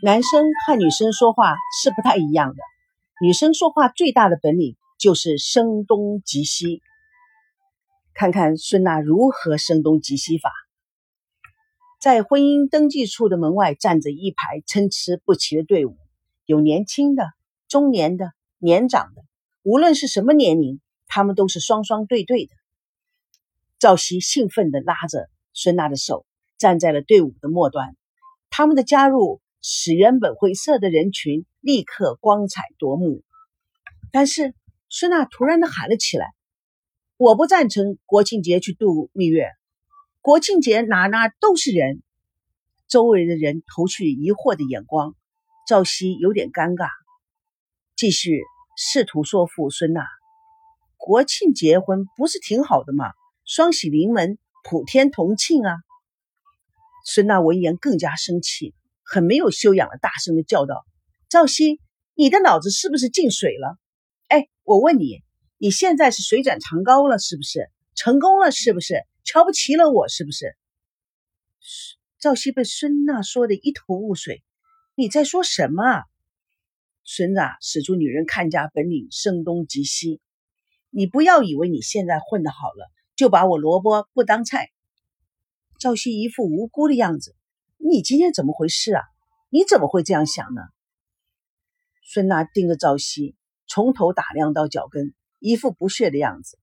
男生和女生说话是不太一样的，女生说话最大的本领就是声东击西。看看孙娜如何声东击西法。在婚姻登记处的门外站着一排参差不齐的队伍，有年轻的、中年的、年长的，无论是什么年龄，他们都是双双对对的。赵熙兴奋地拉着孙娜的手，站在了队伍的末端。他们的加入。使原本灰色的人群立刻光彩夺目，但是孙娜突然的喊了起来：“我不赞成国庆节去度蜜月，国庆节哪哪都是人。”周围的人投去疑惑的眼光，赵熙有点尴尬，继续试图说服孙娜：“国庆结婚不是挺好的吗？双喜临门，普天同庆啊！”孙娜闻言更加生气。很没有修养的，大声的叫道：“赵熙，你的脑子是不是进水了？哎，我问你，你现在是水涨船高了是不是？成功了是不是？瞧不起了我是不是？”赵熙被孙娜说的一头雾水，你在说什么？啊？孙娜使出女人看家本领，声东击西。你不要以为你现在混得好了，就把我萝卜不当菜。赵熙一副无辜的样子。你今天怎么回事啊？你怎么会这样想呢？孙娜盯着赵熙，从头打量到脚跟，一副不屑的样子。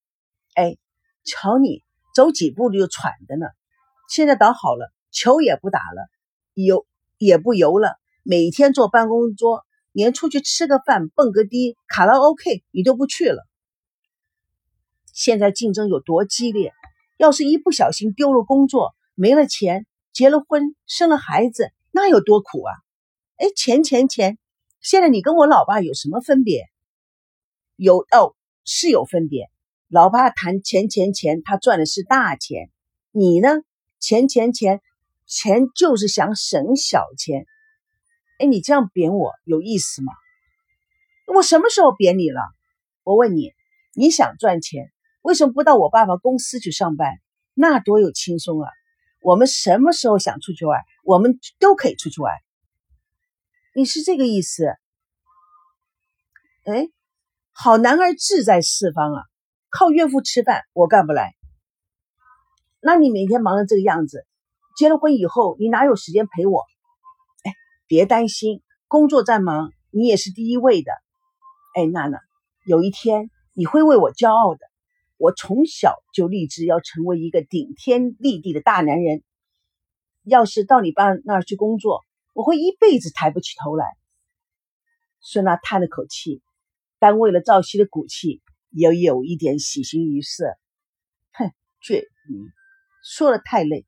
哎，瞧你走几步就喘的呢！现在倒好了，球也不打了，游也不游了，每天坐办公桌，连出去吃个饭、蹦个迪、卡拉 OK 你都不去了。现在竞争有多激烈？要是一不小心丢了工作，没了钱。结了婚，生了孩子，那有多苦啊？哎，钱钱钱！现在你跟我老爸有什么分别？有哦，是有分别。老爸谈钱钱钱，他赚的是大钱。你呢？钱钱钱，钱就是想省小钱。哎，你这样贬我有意思吗？我什么时候贬你了？我问你，你想赚钱，为什么不到我爸爸公司去上班？那多有轻松啊！我们什么时候想出去玩，我们都可以出去玩。你是这个意思？哎，好男儿志在四方啊，靠岳父吃饭我干不来。那你每天忙成这个样子，结了婚以后你哪有时间陪我？哎，别担心，工作再忙，你也是第一位的。哎，娜娜，有一天你会为我骄傲的。我从小就立志要成为一个顶天立地的大男人。要是到你爸那儿去工作，我会一辈子抬不起头来。孙娜叹了口气，但为了赵熙的骨气，也有一点喜形于色。哼，倔女，说的太累。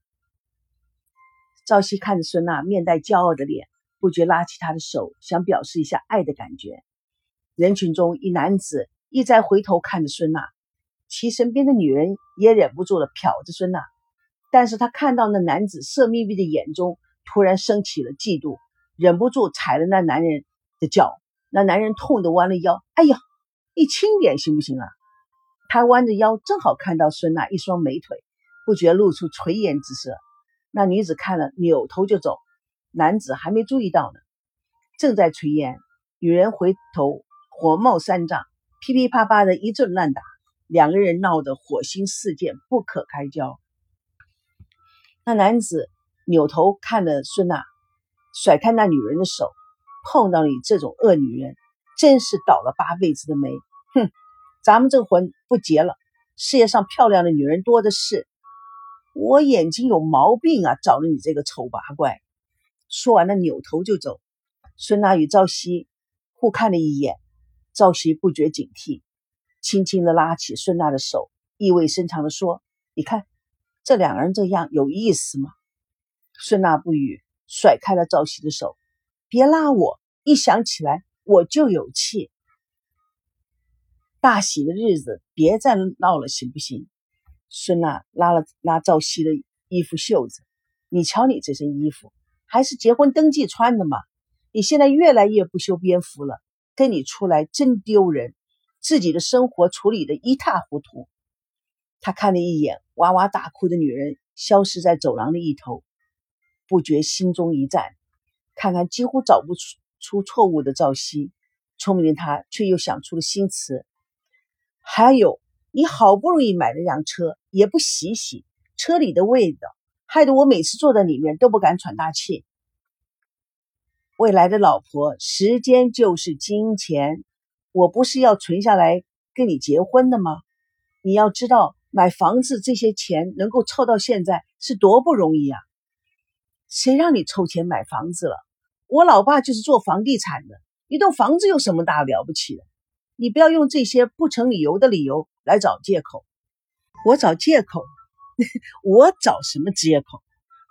赵熙看着孙娜面带骄傲的脸，不觉拉起她的手，想表示一下爱的感觉。人群中，一男子一再回头看着孙娜。其身边的女人也忍不住了，瞟着孙娜，但是他看到那男子色眯眯的眼中，突然升起了嫉妒，忍不住踩了那男人的脚。那男人痛得弯了腰，哎呀，你轻点行不行啊？他弯着腰，正好看到孙娜一双美腿，不觉露出垂涎之色。那女子看了，扭头就走，男子还没注意到呢，正在垂涎，女人回头，火冒三丈，噼噼啪啪的一阵乱打。两个人闹得火星四溅，不可开交。那男子扭头看了孙娜，甩开那女人的手。碰到你这种恶女人，真是倒了八辈子的霉。哼，咱们这婚不结了。世界上漂亮的女人多的是，我眼睛有毛病啊！找了你这个丑八怪。说完了，扭头就走。孙娜与赵熙互看了一眼，赵熙不觉警惕。轻轻地拉起孙娜的手，意味深长地说：“你看，这两个人这样有意思吗？”孙娜不语，甩开了赵熙的手：“别拉我，一想起来我就有气。大喜的日子别再闹了，行不行？”孙娜拉了拉赵熙的衣服袖子：“你瞧你这身衣服，还是结婚登记穿的吗？你现在越来越不修边幅了，跟你出来真丢人。”自己的生活处理的一塌糊涂，他看了一眼哇哇大哭的女人，消失在走廊的一头，不觉心中一颤。看看几乎找不出出错误的赵熙，聪明的他却又想出了新词。还有，你好不容易买了辆车，也不洗洗车里的味道，害得我每次坐在里面都不敢喘大气。未来的老婆，时间就是金钱，我不是要存下来跟你结婚的吗？你要知道，买房子这些钱能够凑到现在是多不容易啊！谁让你凑钱买房子了？我老爸就是做房地产的，一栋房子有什么大了不起的？你不要用这些不成理由的理由来找借口。我找借口？我找什么借口？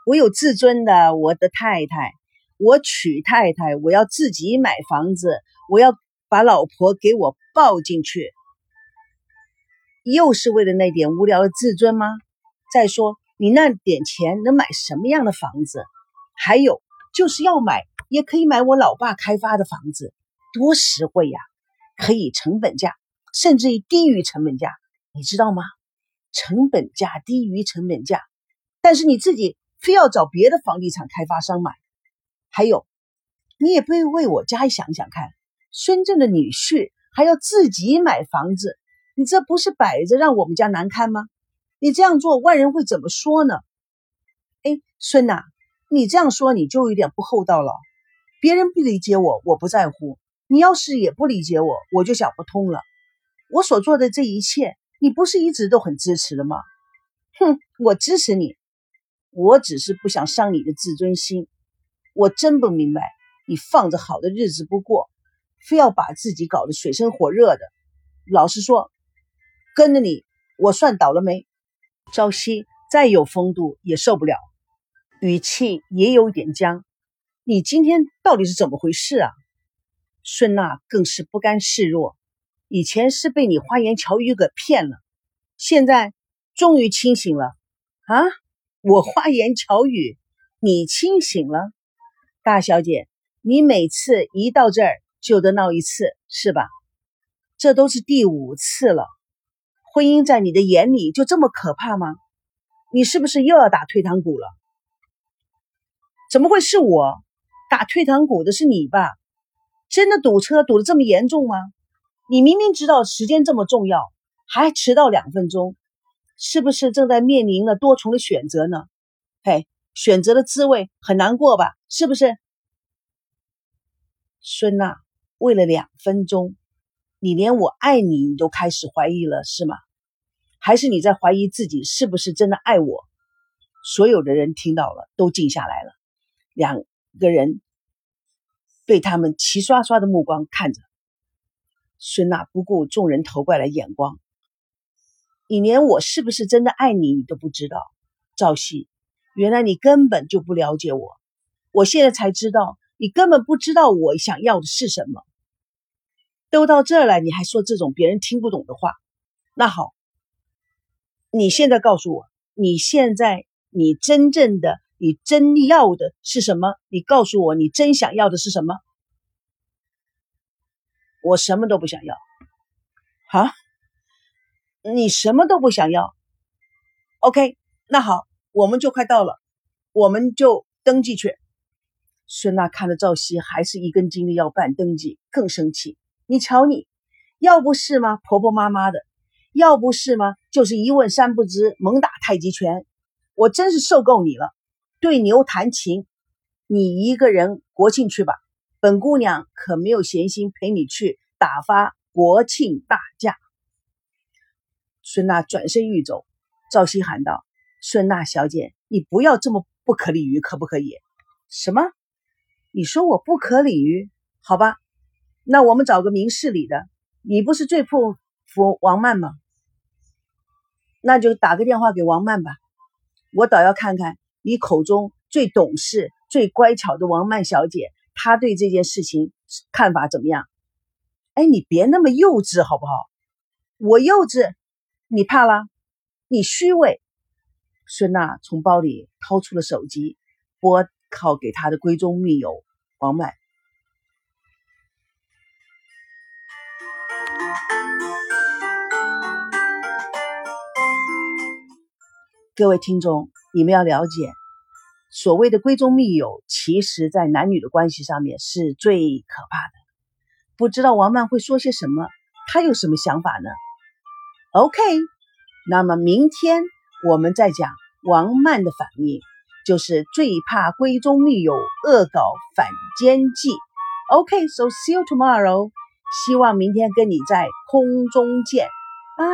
我有自尊的，我的太太。我娶太太，我要自己买房子，我要把老婆给我抱进去，又是为了那点无聊的自尊吗？再说，你那点钱能买什么样的房子？还有，就是要买，也可以买我老爸开发的房子，多实惠呀！可以成本价，甚至于低于成本价，你知道吗？成本价低于成本价，但是你自己非要找别的房地产开发商买。还有，你也不会为我家想想看，孙正的女婿还要自己买房子，你这不是摆着让我们家难堪吗？你这样做，外人会怎么说呢？哎，孙呐，你这样说你就有点不厚道了。别人不理解我，我不在乎；你要是也不理解我，我就想不通了。我所做的这一切，你不是一直都很支持的吗？哼，我支持你，我只是不想伤你的自尊心。我真不明白，你放着好的日子不过，非要把自己搞得水深火热的。老实说，跟着你，我算倒了霉。朝夕再有风度也受不了，语气也有点僵。你今天到底是怎么回事啊？孙娜更是不甘示弱。以前是被你花言巧语给骗了，现在终于清醒了啊！我花言巧语，你清醒了？大小姐，你每次一到这儿就得闹一次，是吧？这都是第五次了。婚姻在你的眼里就这么可怕吗？你是不是又要打退堂鼓了？怎么会是我打退堂鼓的？是你吧？真的堵车堵得这么严重吗？你明明知道时间这么重要，还迟到两分钟，是不是正在面临了多重的选择呢？嘿。选择的滋味很难过吧？是不是，孙娜？为了两分钟，你连我爱你你都开始怀疑了，是吗？还是你在怀疑自己是不是真的爱我？所有的人听到了，都静下来了。两个人被他们齐刷刷的目光看着，孙娜不顾众人投过来的眼光，你连我是不是真的爱你你都不知道，赵熙。原来你根本就不了解我，我现在才知道，你根本不知道我想要的是什么。都到这儿来，你还说这种别人听不懂的话？那好，你现在告诉我，你现在你真正的、你真要的是什么？你告诉我，你真想要的是什么？我什么都不想要。啊？你什么都不想要？OK，那好。我们就快到了，我们就登记去。孙娜看着赵熙，还是一根筋的要办登记，更生气。你瞧你，要不是吗？婆婆妈妈的，要不是吗？就是一问三不知，猛打太极拳。我真是受够你了，对牛弹琴。你一个人国庆去吧，本姑娘可没有闲心陪你去打发国庆大假。孙娜转身欲走，赵熙喊道。孙娜小姐，你不要这么不可理喻，可不可以？什么？你说我不可理喻？好吧，那我们找个明事理的。你不是最佩服王曼吗？那就打个电话给王曼吧。我倒要看看你口中最懂事、最乖巧的王曼小姐，她对这件事情看法怎么样？哎，你别那么幼稚好不好？我幼稚？你怕了？你虚伪？孙娜从包里掏出了手机，拨号给她的闺中密友王曼。各位听众，你们要了解，所谓的闺中密友，其实在男女的关系上面是最可怕的。不知道王曼会说些什么，她有什么想法呢？OK，那么明天我们再讲王曼的反应，就是最怕闺中密友，恶搞反间计。OK，so see you tomorrow。希望明天跟你在空中见，拜。